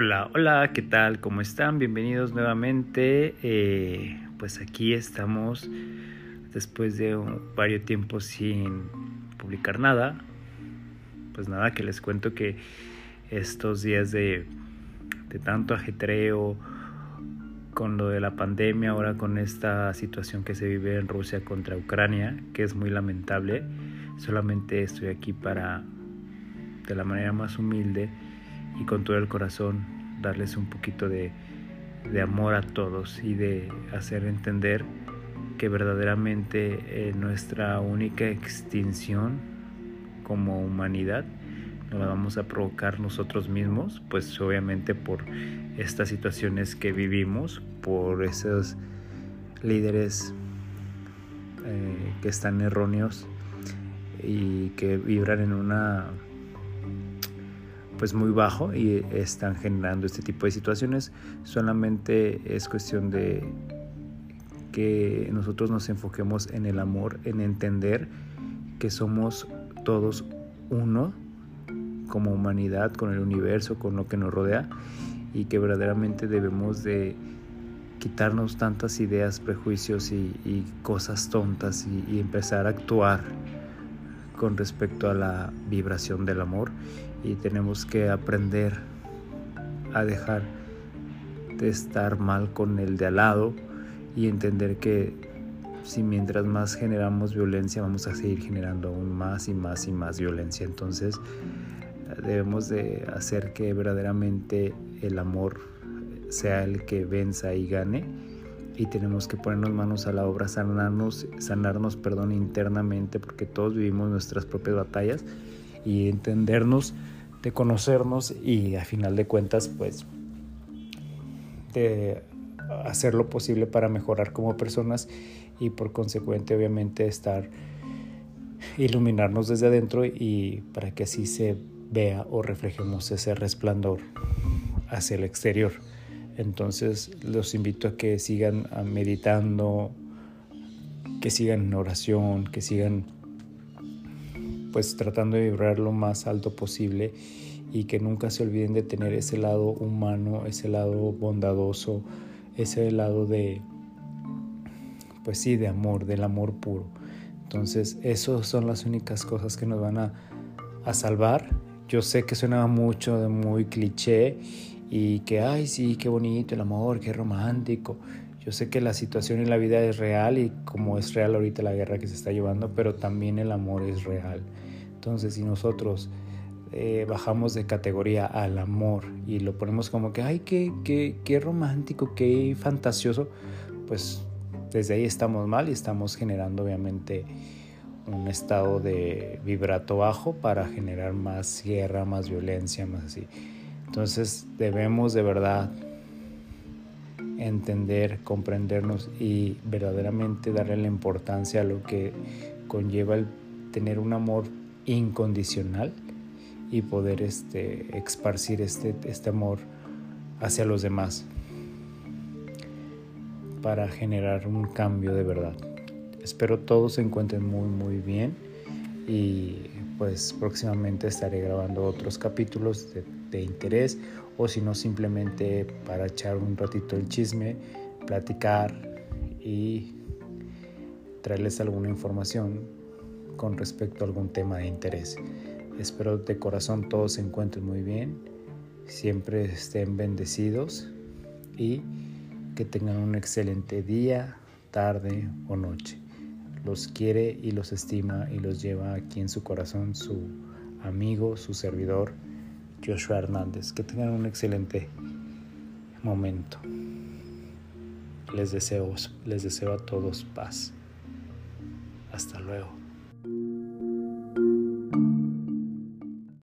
Hola, hola, ¿qué tal? ¿Cómo están? Bienvenidos nuevamente. Eh, pues aquí estamos después de varios tiempos sin publicar nada. Pues nada, que les cuento que estos días de, de tanto ajetreo con lo de la pandemia, ahora con esta situación que se vive en Rusia contra Ucrania, que es muy lamentable, solamente estoy aquí para, de la manera más humilde, y con todo el corazón darles un poquito de, amor a todos y de hacer entender que verdaderamente eh, nuestra única extinción como humanidad no la vamos a provocar nosotros mismos, pues obviamente por estas situaciones que vivimos, por esos líderes eh, que están erróneos y que vibran en una pues muy bajo y están generando este tipo de situaciones. Solamente es cuestión de que nosotros nos enfoquemos en el amor, en entender que somos todos uno como humanidad, con el universo, con lo que nos rodea y que verdaderamente debemos de quitarnos tantas ideas, prejuicios y, cosas tontas y empezar a actuar con respecto a la vibración del amor y tenemos que aprender a dejar de estar mal con el de al lado y entender que si mientras más generamos violencia vamos a seguir generando aún más y más y más violencia. Entonces debemos de hacer que verdaderamente el amor sea el que venza y gane y tenemos que ponernos manos a la obra, sanarnos, sanarnos perdón, internamente, porque todos vivimos nuestras propias batallas y entendernos, de conocernos y a final de cuentas, pues, de hacer lo posible para mejorar como personas y por consecuente, obviamente, estar, iluminarnos desde adentro y para que así se vea o reflejemos ese resplandor hacia el exterior. Entonces los invito a que sigan meditando, que sigan en oración, que sigan pues tratando de vibrar lo más alto posible y que nunca se olviden de tener ese lado humano, ese lado bondadoso, ese lado de pues sí, de amor, del amor puro. Entonces, esas son las únicas cosas que nos van a, a salvar. Yo sé que suena mucho de muy cliché y que, ay, sí, qué bonito el amor, qué romántico. Yo sé que la situación en la vida es real y como es real ahorita la guerra que se está llevando, pero también el amor es real. Entonces, si nosotros eh, bajamos de categoría al amor y lo ponemos como que, ay, qué, qué, qué romántico, qué fantasioso, pues desde ahí estamos mal y estamos generando obviamente un estado de vibrato bajo para generar más guerra, más violencia, más así. Entonces debemos de verdad entender, comprendernos y verdaderamente darle la importancia a lo que conlleva el tener un amor incondicional y poder este, esparcir este, este amor hacia los demás para generar un cambio de verdad. Espero todos se encuentren muy muy bien y pues próximamente estaré grabando otros capítulos de de interés o si no simplemente para echar un ratito el chisme, platicar y traerles alguna información con respecto a algún tema de interés. Espero de corazón todos se encuentren muy bien, siempre estén bendecidos y que tengan un excelente día, tarde o noche. Los quiere y los estima y los lleva aquí en su corazón su amigo, su servidor, Joshua Hernández. Que tengan un excelente momento. Les deseo, les deseo a todos paz. Hasta luego.